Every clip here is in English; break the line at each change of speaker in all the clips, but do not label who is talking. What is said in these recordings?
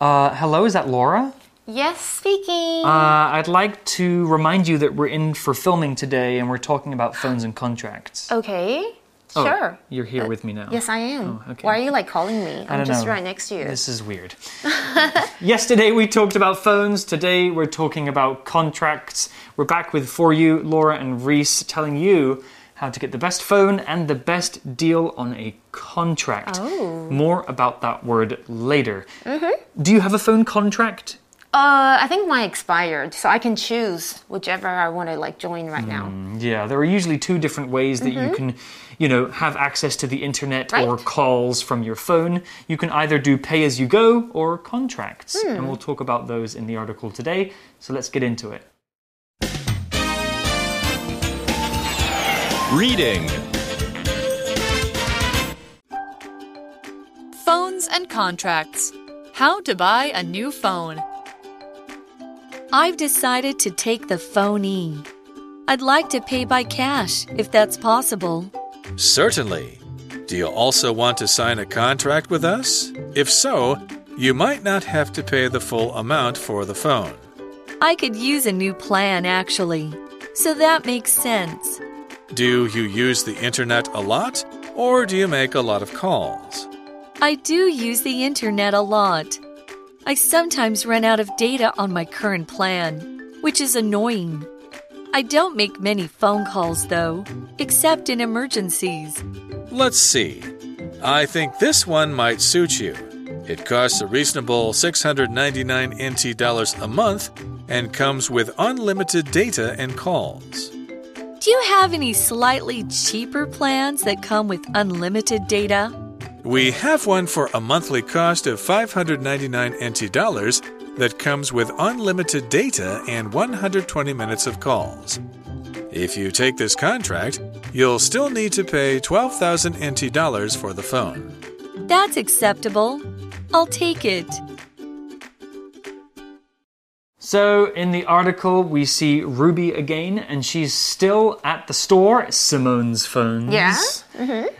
Uh, hello, is that Laura?
Yes, speaking.
Uh, I'd like to remind you that we're in for filming today and we're talking about phones and contracts.
okay.
Oh,
Sure.
You're here with me now.
Yes, I am.
Oh, okay.
Why are you like calling me?
I
I'm just
know.
right next to you.
This is weird. Yesterday we talked about phones. Today we're talking about contracts. We're back with For You, Laura, and Reese telling you how to get the best phone and the best deal on a contract.
Oh.
More about that word later. Mm-hmm. Do you have a phone contract?
Uh, I think mine expired, so I can choose whichever I want to like join right now.
Hmm, yeah, there are usually two different ways that you mm-hmm. can, you know, have access to the internet or calls from your phone. You can either do pay as you go or contracts. And hmm. we'll talk about those in the article today. So let's get into it.
Reading.
Phones and contracts. How to buy a new phone. I've decided to take the phone E. I'd like to pay by cash if that's possible.
Certainly. Do you also want to sign a contract with us? If so, you might not have to pay the full amount for the phone.
I could use a new plan actually. So that makes sense.
Do you use the internet a lot, or do you make a lot of calls?
I do use the internet a lot. I sometimes run out of data on my current plan, which is annoying. I don't make many phone calls though, except in emergencies.
Let's see. I think this one might suit you. It costs a reasonable 699 NT dollars a month and comes with unlimited data and calls.
Do you have any slightly cheaper plans that come with unlimited data?
We have one for a monthly cost of 599 NT dollars that comes with unlimited data and 120 minutes of calls. If you take this contract, you'll still need to pay 12,000 NT dollars for the phone.
That's acceptable. I'll take it.
So, in the article, we see Ruby again, and she's still at the store, Simone's phones.
Yeah?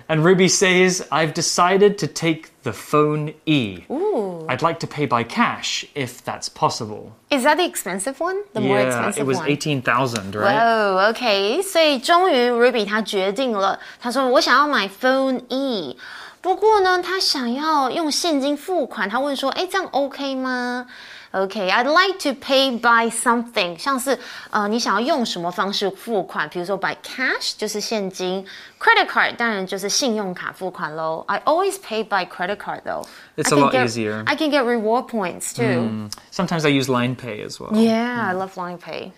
And Ruby says, I've decided to take the phone E.
Ooh.
I'd like to pay by cash if that's possible.
Is that the expensive one? The more
yeah,
expensive
it was
one.
18,000, right?
Oh, OK，所以终于 Ruby 她决定了，她说我想要买 Phone E，不过呢，她想要用现金付款，她问说，哎，这样 OK 吗 ？OK，I'd、like to pay by something，像是呃，你想要用什么方式付款？比如说 by cash 就是现金，credit card 当然就是信用卡付款喽。I always pay by credit card though.
It's
I
a
can
lot
get-
easier.
I can get reward points too.
Sometimes I use Line Pay as well.
Yeah, I love line pay.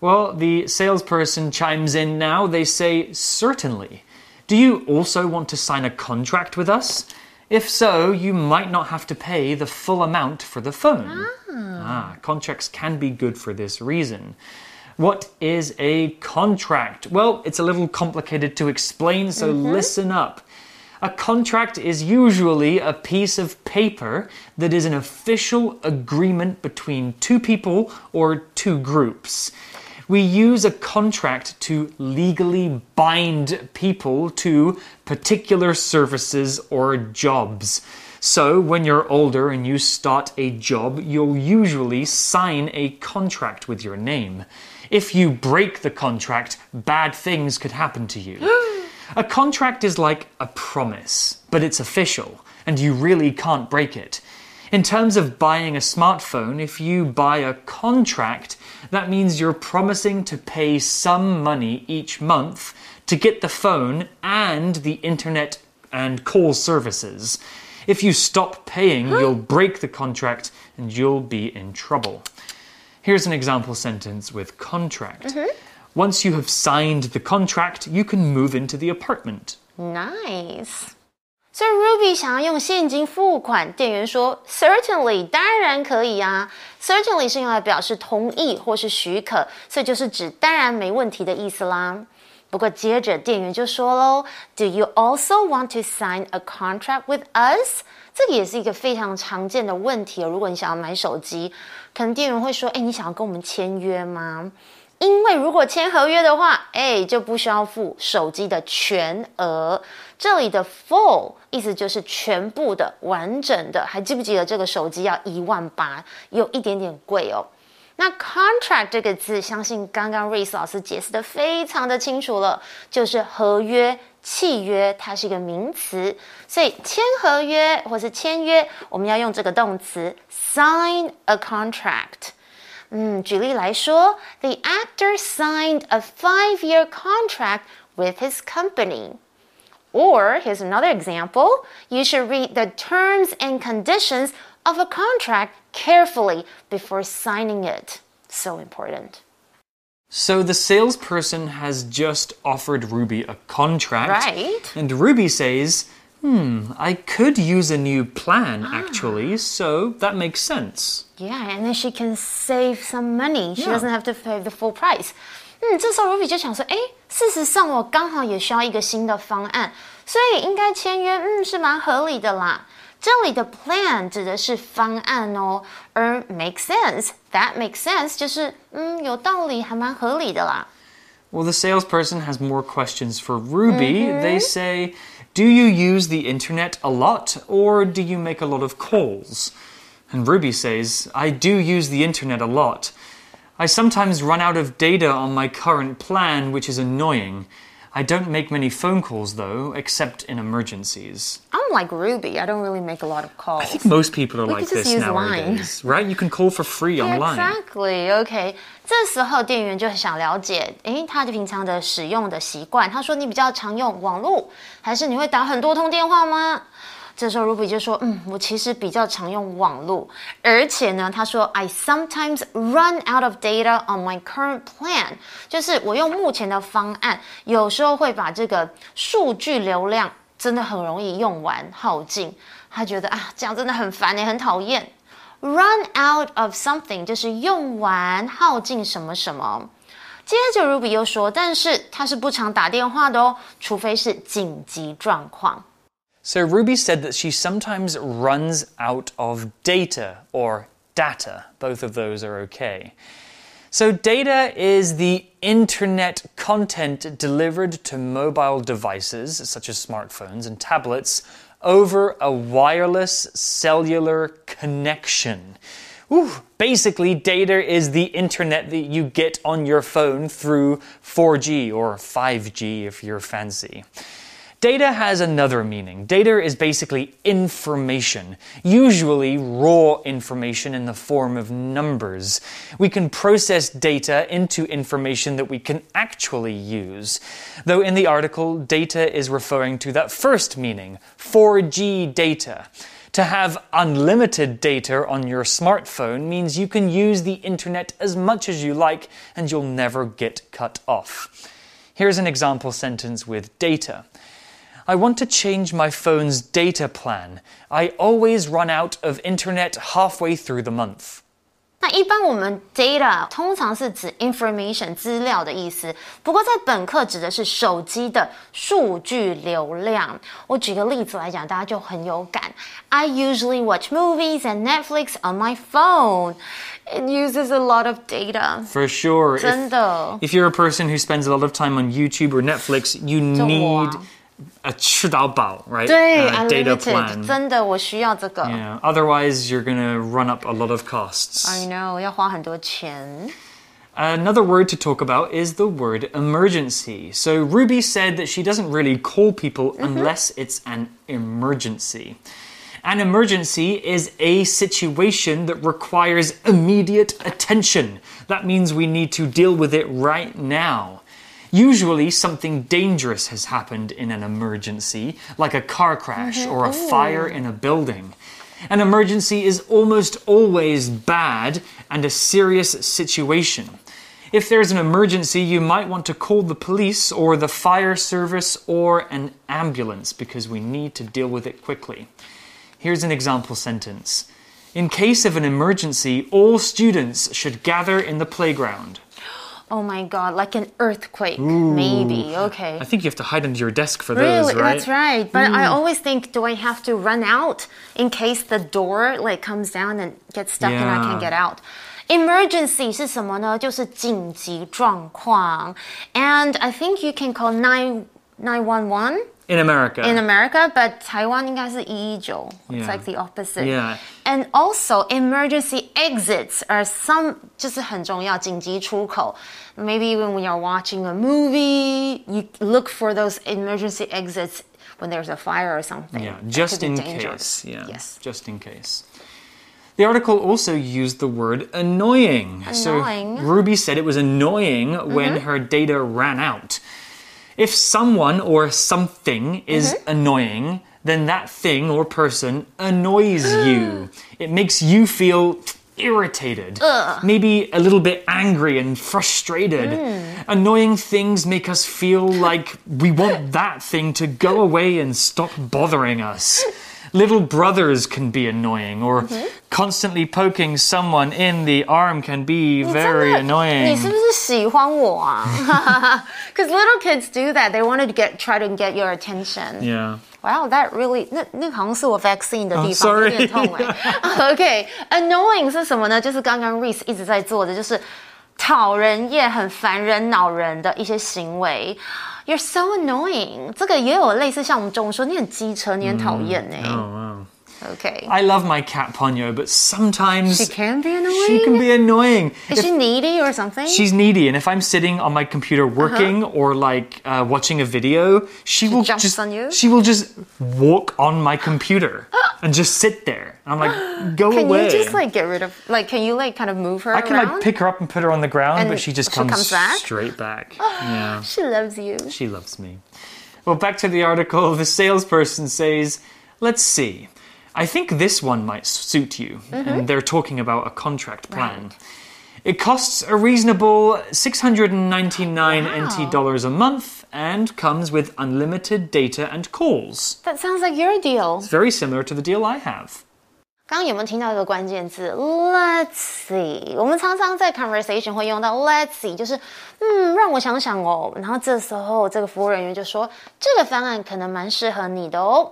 Well, the salesperson chimes in now. They say, Certainly. Do you also want to sign a contract with us? If so, you might not have to pay the full amount for the phone. Ah, contracts can be good for this reason. What is a contract? Well, it's a little complicated to explain, so listen up. A contract is usually a piece of paper that is an official agreement between two people or two groups. We use a contract to legally bind people to particular services or jobs. So, when you're older and you start a job, you'll usually sign a contract with your name. If you break the contract, bad things could happen to you. A contract is like a promise, but it's official, and you really can't break it. In terms of buying a smartphone, if you buy a contract, that means you're promising to pay some money each month to get the phone and the internet and call services. If you stop paying, you'll break the contract and you'll be in trouble. Here's an example sentence with contract. Mm-hmm. Once you have signed the contract, you can move into the apartment.
Nice。所以 Ruby 想要用现金付款，店员说 Certainly，当然可以啊。Certainly 是用来表示同意或是许可，所以就是指当然没问题的意思啦。不过接着店员就说喽，Do you also want to sign a contract with us？这个也是一个非常常见的问题。如果你想要买手机，可能店员会说：“哎，你想要跟我们签约吗因为如果签合约的话，哎，就不需要付手机的全额。这里的 full 意思就是全部的、完整的。还记不记得这个手机要一万八，有一点点贵哦。那 contract 这个字，相信刚刚瑞斯老师解释的非常的清楚了，就是合约、契约，它是一个名词。所以签合约或是签约，我们要用这个动词 sign a contract。嗯，举例来说，The actor signed a five-year contract with his company. Or here's another example. You should read the terms and conditions of a contract carefully before signing it. So important.
So the salesperson has just offered Ruby a contract.
Right.
And Ruby says, Hmm, I could use a new plan actually, so that makes sense.
Yeah, and then she can save some money. She
Yeah.
doesn't have to pay the full price. 嗯，这时候 Ruby 就想说，哎，事实上我刚好也需要一个新的方案，所以应该签约，嗯，是蛮合理的啦。这里的 plan 指的是方案哦，而 make sense，that makes sense 就是嗯有道理，还蛮合理的啦。
Well, the salesperson has more questions for Ruby. They say, Do you use the internet a lot, or do you make a lot of calls? And Ruby says, I do use the internet a lot. I sometimes run out of data on my current plan, which is annoying. I don't make many phone calls, though, except in emergencies.
I'm like Ruby. I don't really make a lot of calls.
I think most people are
We
like
could just
this
use Line.
nowadays, right? You can call for free online.
Exactly. OK，这时候店员就很想了解，诶，他的平常的使用的习惯。他说你比较常用网络，还是你会打很多通电话吗？ 这时候 Ruby 就说，嗯，我其实比较常用网络，而且呢，他说 I sometimes run out of data on my current plan，就是我用目前的方案，有时候会把这个数据流量真的很容易用完耗尽。他觉得啊，这样真的很烦也很讨厌。Run out of something 就是用完耗尽什么什么。接着 Ruby 又说，但是他是不常打电话的哦，除非是紧急状况。
So Ruby said that she sometimes runs out of data or data. Both of those are okay. So, data is the internet content delivered to mobile devices, such as smartphones and tablets, over a wireless cellular connection. Ooh, basically, data is the internet that you get on your phone through 4G or 5G if you're fancy. Data has another meaning. Data is basically information, usually raw information in the form of numbers. We can process data into information that we can actually use. Though in the article, data is referring to that first meaning 4G data. To have unlimited data on your smartphone means you can use the internet as much as you like and you'll never get cut off. Here's an example sentence with data. I want to change my phone's data plan. I always run out of internet halfway through the month.
那一般我们 data 通常是指 information 资料的意思，不过在本课指的是手机的数据流量。我举个例子来讲，大家就很有感。I usually watch movies and Netflix on my phone. It uses a lot of data.
For sure. If,
真的
if you're a person who spends a lot of time on YouTube or Netflix, you
这我
need
啊
a 吃到饱, right?
对
Uh, data
unlimited，
plan.
真的我需要这个。
Yeah. Otherwise, you're going to run up a lot of costs.
I know 要花很多钱。
Another word to talk about is the word emergency. So Ruby said that she doesn't really call people unless it's an emergency. An emergency is a situation that requires immediate attention. That means we need to deal with it right now. Usually, something dangerous has happened in an emergency, like a car crash mm-hmm. or a fire in a building. An emergency is almost always bad and a serious situation. If there's an emergency, you might want to call the police or the fire service or an ambulance because we need to deal with it quickly. Here's an example sentence In case of an emergency, all students should gather in the playground.
Oh my god, like an earthquake, maybe. Okay.
I think you have to hide under your desk for
Really,
those, right?
that's right. But I always think, do I have to run out in case the door like comes down and gets stuck and I
Yeah.
can't get out? Emergency 是什么呢？就是紧急状况。And I think you can call nine nine one one
In America.
in America, but Taiwan 应该是一一九。It's
Yeah.
like the opposite.
Yeah.
And also emergency exits are some 就是很重要紧急出口。Maybe when you're watching a movie, you look for those emergency exits when there's a fire or something.
Yeah,
That
just
could be
in
dangerous.
case. Yeah,
Yes.
just in case. The article also used the word annoying.
Annoying.
So Ruby said it was annoying when her data ran out. If someone or something is mm-hmm. annoying, then that thing or person annoys you. Mm. It makes you feel irritated, maybe a little bit angry and frustrated. Mm. Annoying things make us feel like we want that thing to go away and stop bothering us. Little brothers can be annoying, or constantly poking someone in the arm can be very
真的
annoying.
你是不是喜欢我啊？Because little kids do that. They wanted to get try to get your attention.
Yeah.
Wow, that really 那那好像是我 vaccine 的地方
sorry
有点痛哎。OK，annoying、是什么呢？就是刚刚 Reese 一直在做的，就是讨人厌、很烦人、恼人的一些行为。 You're so annoying，这个也有类似像我们中文说你很机车，你很讨厌哎。
Oh, I love my cat Ponyo, but sometimes
she can be annoying.
she can be annoying.
Is she needy or something?
She's needy, and if I'm sitting on my computer working or like uh, watching a video, she, will
jumps
just
on you?
she will just walk on my computer and just sit there. And I'm like, go
can
away.
Can you just like get rid of like? Can you like kind of move her
I can
around?
like pick her up and put her on the ground,
And
but she just
she
comes,
comes back?
straight back. yeah,
She loves you.
she loves me. Well, back to the article. The salesperson says, "Let's see. I think this one might suit you." And they're talking about a contract plan. It costs a reasonable 699 NT dollars a month and comes with unlimited data and calls.
That sounds like your deal.
It's very similar to the deal I have.
刚刚有没有听到一个关键字？Let's see。我们常常在 conversation 会用到 Let's see，就是嗯，让我想想哦。然后这时候这个服务人员就说，这个方案可能蛮适合你的哦。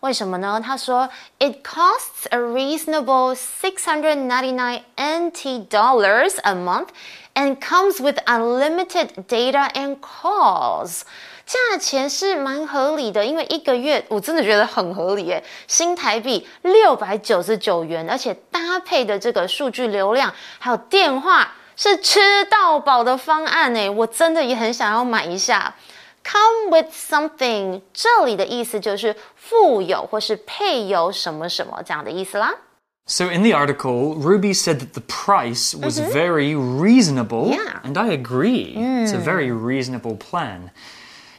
为什么呢？他说，It costs a reasonable six hundred ninety nine NT dollars a month and comes with unlimited data and calls。价钱是蛮合理的，因为一个月我真的觉得很合理耶，新台币六百九十九元，而且搭配的这个数据流量还有电话是吃到饱的方案呢，我真的也很想要买一下。Come with something，这里的意思就是附有或是配有什么什么这样的意思啦。
So in the article, Ruby said that the price was very reasonable,
Yeah.
and I agree. It's a very reasonable plan.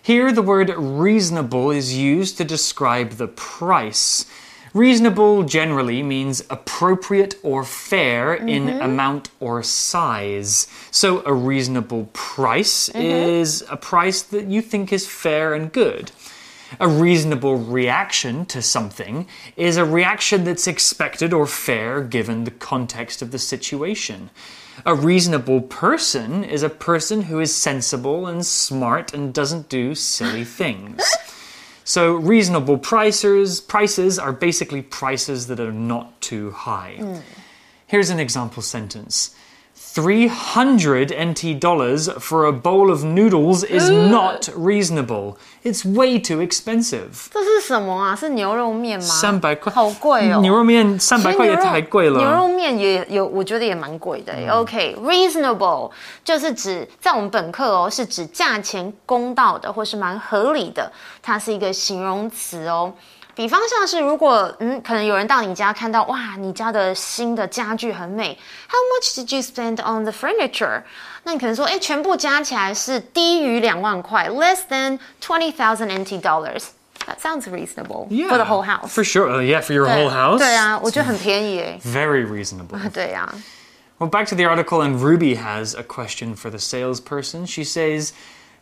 Here, the word reasonable is used to describe the price. Reasonable generally means appropriate or fair in mm-hmm. amount or size. So, a reasonable price mm-hmm. is a price that you think is fair and good. A reasonable reaction to something is a reaction that's expected or fair given the context of the situation. A reasonable person is a person who is sensible and smart and doesn't do silly things. So reasonable prices prices are basically prices that are not too high. Hmm. Here's an example sentence. 300 NT dollars for a bowl of noodles is not reasonable. It's way too expensive.
这是什么啊？是牛肉面吗？
300块。
好贵哦。
牛肉面300块也太贵了。
牛肉面也有，我觉得也蛮贵的。OK，reasonable、就是指在我们本课哦，是指价钱公道的，或是蛮合理的，它是一个形容词哦。 比方像是如果嗯，可能有人到你家看到哇，你家的新的家具很美，How much did you spend on the furniture？那你可能说，哎，全部加起来是低于两万块，less than twenty thousand NT dollars。That sounds reasonable for the whole house.
For sure. Oh, yeah, for your
对
whole house.
对啊，我觉得很便宜诶。
Very reasonable.
对啊，
Well, back to the article, and Ruby has a question for the salesperson. She says,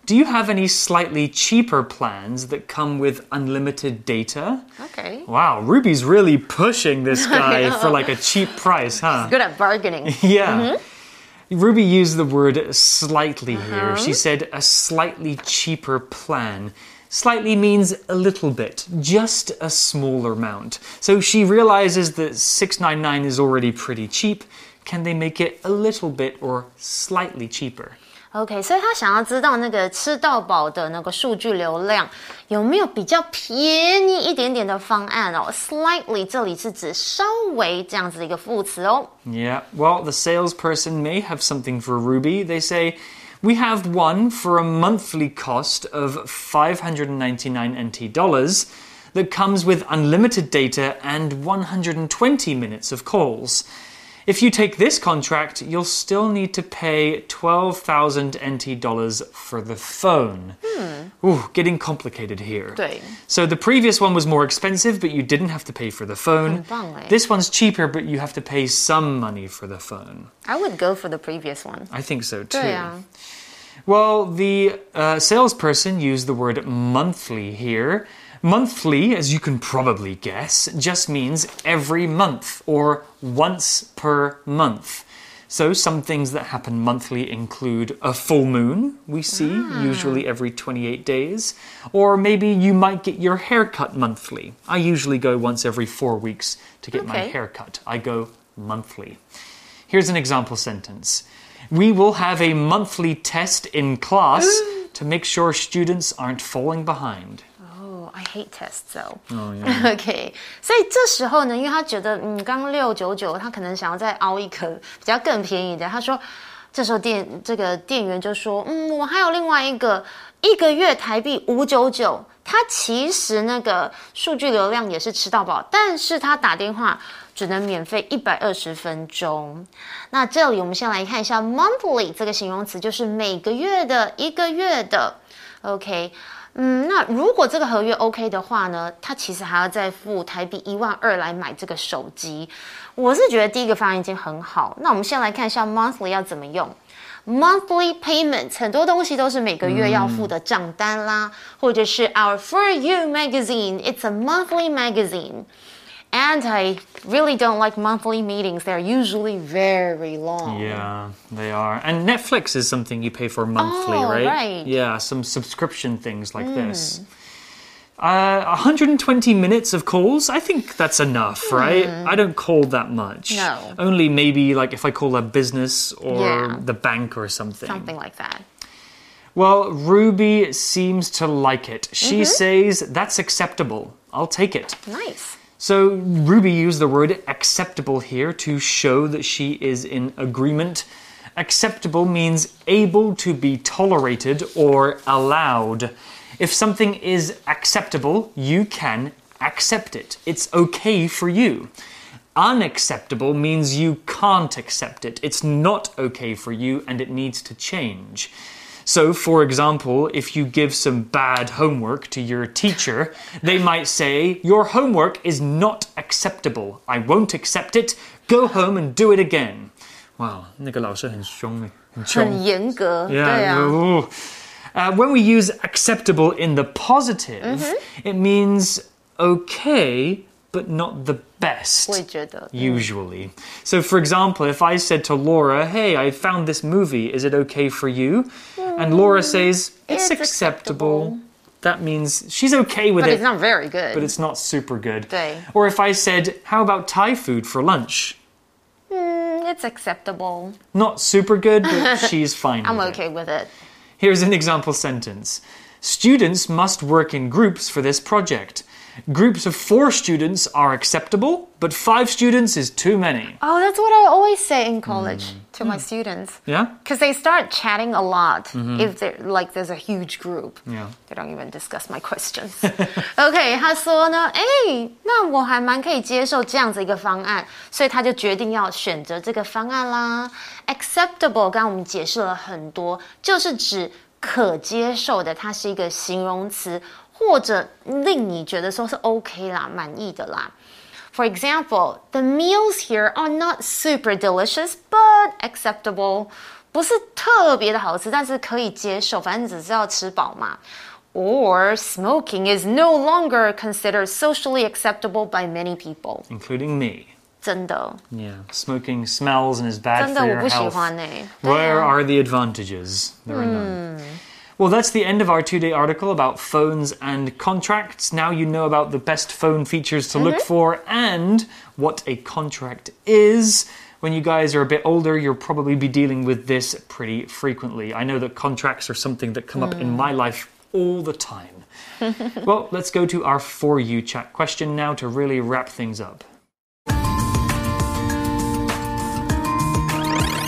Do you have any slightly cheaper plans that come with unlimited data? OK。Wow, Ruby's really pushing this guy for like a cheap price, huh?
Good at bargaining.
Yeah. Mm-hmm. Ruby used the word slightly here. She uh-huh. said a slightly cheaper plan. Slightly means a little bit, just a smaller amount. So she realizes that 699 is already pretty cheap. can they make it a little bit or slightly cheaper?
OK，所以他想要知道那个吃到饱的那个数据流量有没有比较便宜一点点的方案哦。Slightly 这里是指稍微这样子的一个副词哦。
Yeah, well, the salesperson may have something for Ruby. They say, We have one for a monthly cost of 599 NT dollars that comes with unlimited data and 120 minutes of calls. If you take this contract, you'll still need to pay 12,000 NT dollars for the phone. Hmm. Ooh, getting complicated here. So the previous one was more expensive, but you didn't have to pay for the phone.
Oh,
this one's cheaper, but you have to pay some money for the phone.
I would go for the previous one.
I think so too. Well, the uh, salesperson used the word monthly here. Monthly, as you can probably guess, just means every month or once per month. So, some things that happen monthly include a full moon, we see ah. usually every 28 days, or maybe you might get your hair cut monthly. I usually go once every four weeks to get my hair cut. I go monthly. Here's an example sentence We will have a monthly test in class to make sure students aren't falling behind.
Oh, tests though. OK，所以这时候呢，因为他觉得嗯，刚刚六九九，他可能想要再凹一颗比较更便宜的。他说，这时候店这个店员就说，嗯，我还有另外一个，一个月台币五九九。他其实那个数据流量也是吃到饱，但是他打电话只能免费一百二十分钟。那这里我们先来看一下 monthly 这个形容词，就是每个月的、一个月的。OK，嗯，那如果这个合约 OK 的话呢，他其实还要再付台币一万二来买这个手机。我是觉得第一个方案已经很好。那我们先来看一下 monthly 要怎么用。Monthly payment 很多东西都是每个月要付的账单啦，或者是 Our For You magazine，it's a monthly magazine。And I really don't like monthly meetings. They're usually very long.
Yeah, they are. And Netflix is something you pay for monthly,
Oh,
right?
right.
Yeah, some subscription things like hmm. this. Uh, 120 minutes of calls, I think that's enough, hmm. right? I don't call that much.
No.
Only maybe like if I call a business or
Yeah.
the bank or something.
Something like that.
Well, Ruby seems to like it. She mm-hmm. says, that's acceptable. I'll take it.
Nice.
So Ruby used the word acceptable here to show that she is in agreement. Acceptable means able to be tolerated or allowed. If something is acceptable, you can accept it. It's okay for you. Unacceptable means you can't accept it. It's not okay for you and it needs to change. So, for example, if you give some bad homework to your teacher, they might say, Your homework is not acceptable. I won't accept it. Go home and do it again. Wow, 那个老师很凶耶，很凶。
很严格
Yeah.
对啊。
ooh. Uh, when we use acceptable in the positive, it means okay, but not the best.
我也觉得。
Usually. So, for example, if I said to Laura, Hey, I found this movie, is it okay for you? And Laura says, It's,
It's
acceptable.
acceptable.
That means she's okay with
But
it,
it's not very good.
but it's not super good.
对
Or if I said, How about Thai food for lunch?
Mm, it's acceptable.
Not super good, but she's fine.
I'm
with it.
okay with it.
Here's an example sentence Students must work in groups for this project. Groups of four students are acceptable, but five students is too many.
Oh, that's what I always say in college to my students.
Yeah?
Because they start chatting a lot if they're like there's a huge group.
Yeah.
They don't even discuss my questions. OK，他说呢，哎，那我还蛮可以接受这样子一个方案，所以他就决定要选择这个方案啦。Acceptable，刚刚我们解释了很多，就是指可接受的，它是一个形容词， 或者令你觉得说是 OK 啦，满意的啦。For example, the meals here are not super delicious, but acceptable. 不是特别的好吃，但是可以接受，反正只是要吃饱嘛。Or smoking is no longer considered socially acceptable by many people.
Including me.
真的，
Yeah. Smoking smells and is bad
真的
for
我
your
不喜
health.
欢呢、
Where are the advantages? There are none. Well, that's the end of our two day article about phones and contracts. Now you know about the best phone features to look mm-hmm. for and what a contract is. when you guys are a bit older, you'll probably be dealing with this pretty frequently. I know that contracts are something that come up in mm. my life all the time. well, let's go to our For You chat question now to really wrap things up.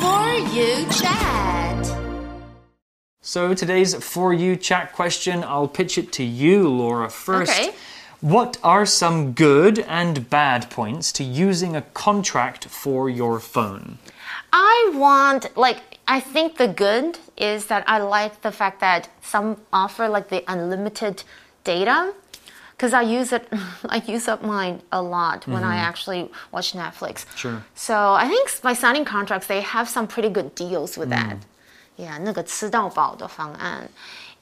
For you chat.
So today's For You chat question, I'll pitch it to you, Laura, first.
Okay.
What are some good and bad points to using a contract for your phone?
I want like I think the good is that I like the fact that some offer like the unlimited data because I use it I use up mine a lot when I mm-hmm. actually watch Netflix.
Sure.
So I think by signing contracts they have some pretty good deals with that Yeah, 那个吃到饱的方案.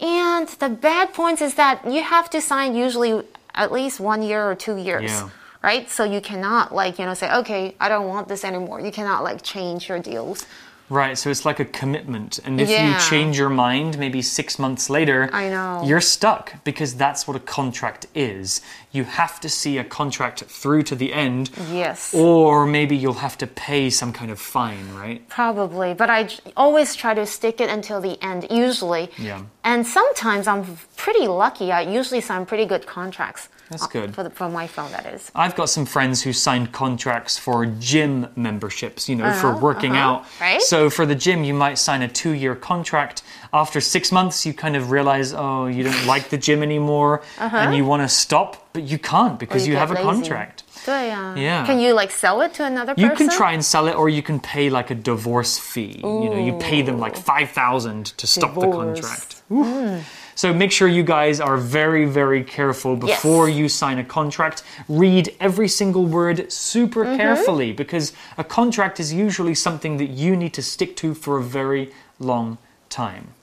And the bad points is that you have to sign usually at least one year or two years.
Yeah.
Right? So you cannot like, you know, say, okay, I don't want this anymore. You cannot like change your deals.
Right, so it's like a commitment. And if
Yeah.
you change your mind maybe six months later,
I know.
you're stuck because that's what a contract is. You have to see a contract through to the end.
Yes.
Or maybe you'll have to pay some kind of fine, right?
Probably, but I always try to stick it until the end, usually.
Yeah.
And sometimes I'm pretty lucky. I usually sign pretty good contracts.
That's
uh,
good.
For, the, for my phone, that is.
I've got some friends who signed contracts for gym memberships, you know, for
Uh-huh,
working
uh-huh,
out.
right.
So for the gym, you might sign a two year contract. After six months, you kind of realize, oh, you don't like the gym anymore and you want to stop, but you can't because
you
you, have a
lazy.
contract. Yeah.
Can you like sell it to another person?
You can try and sell it, or you can pay like a divorce fee. You know, you pay them like five thousand to stop the contract. Ooh. So make sure you guys are very, very careful before you sign a contract. Read every single word super mm-hmm. carefully because a contract is usually something that you need to stick to for a very long time.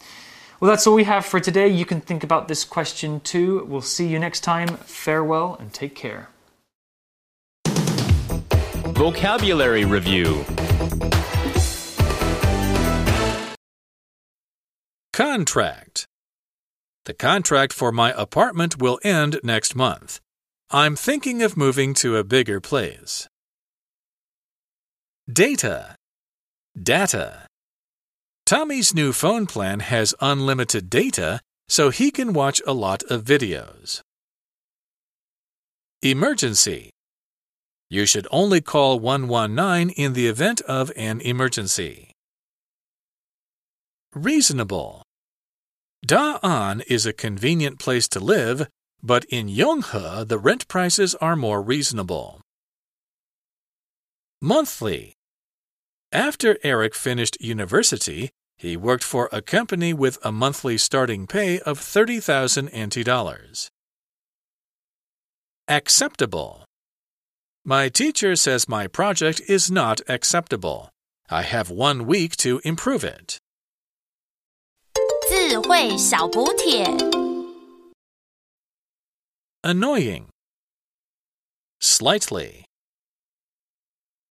Well, that's all we have for today. You can think about this question too. We'll see you next time. Farewell and take care.
Vocabulary Review
Contract. The contract for my apartment will end next month. I'm thinking of moving to a bigger place. Data. Data. Tommy's new phone plan has unlimited data, so he can watch a lot of videos. Emergency. You should only call 119 in the event of an emergency. Reasonable. Da'an is a convenient place to live, but in Yonghe the rent prices are more reasonable. Monthly. After Eric finished university, he worked for a company with a monthly starting pay of 30,000 NT dollars. Acceptable. My teacher says my project is not acceptable. I have one week to improve it.
智慧小补帖。
Annoying. Slightly.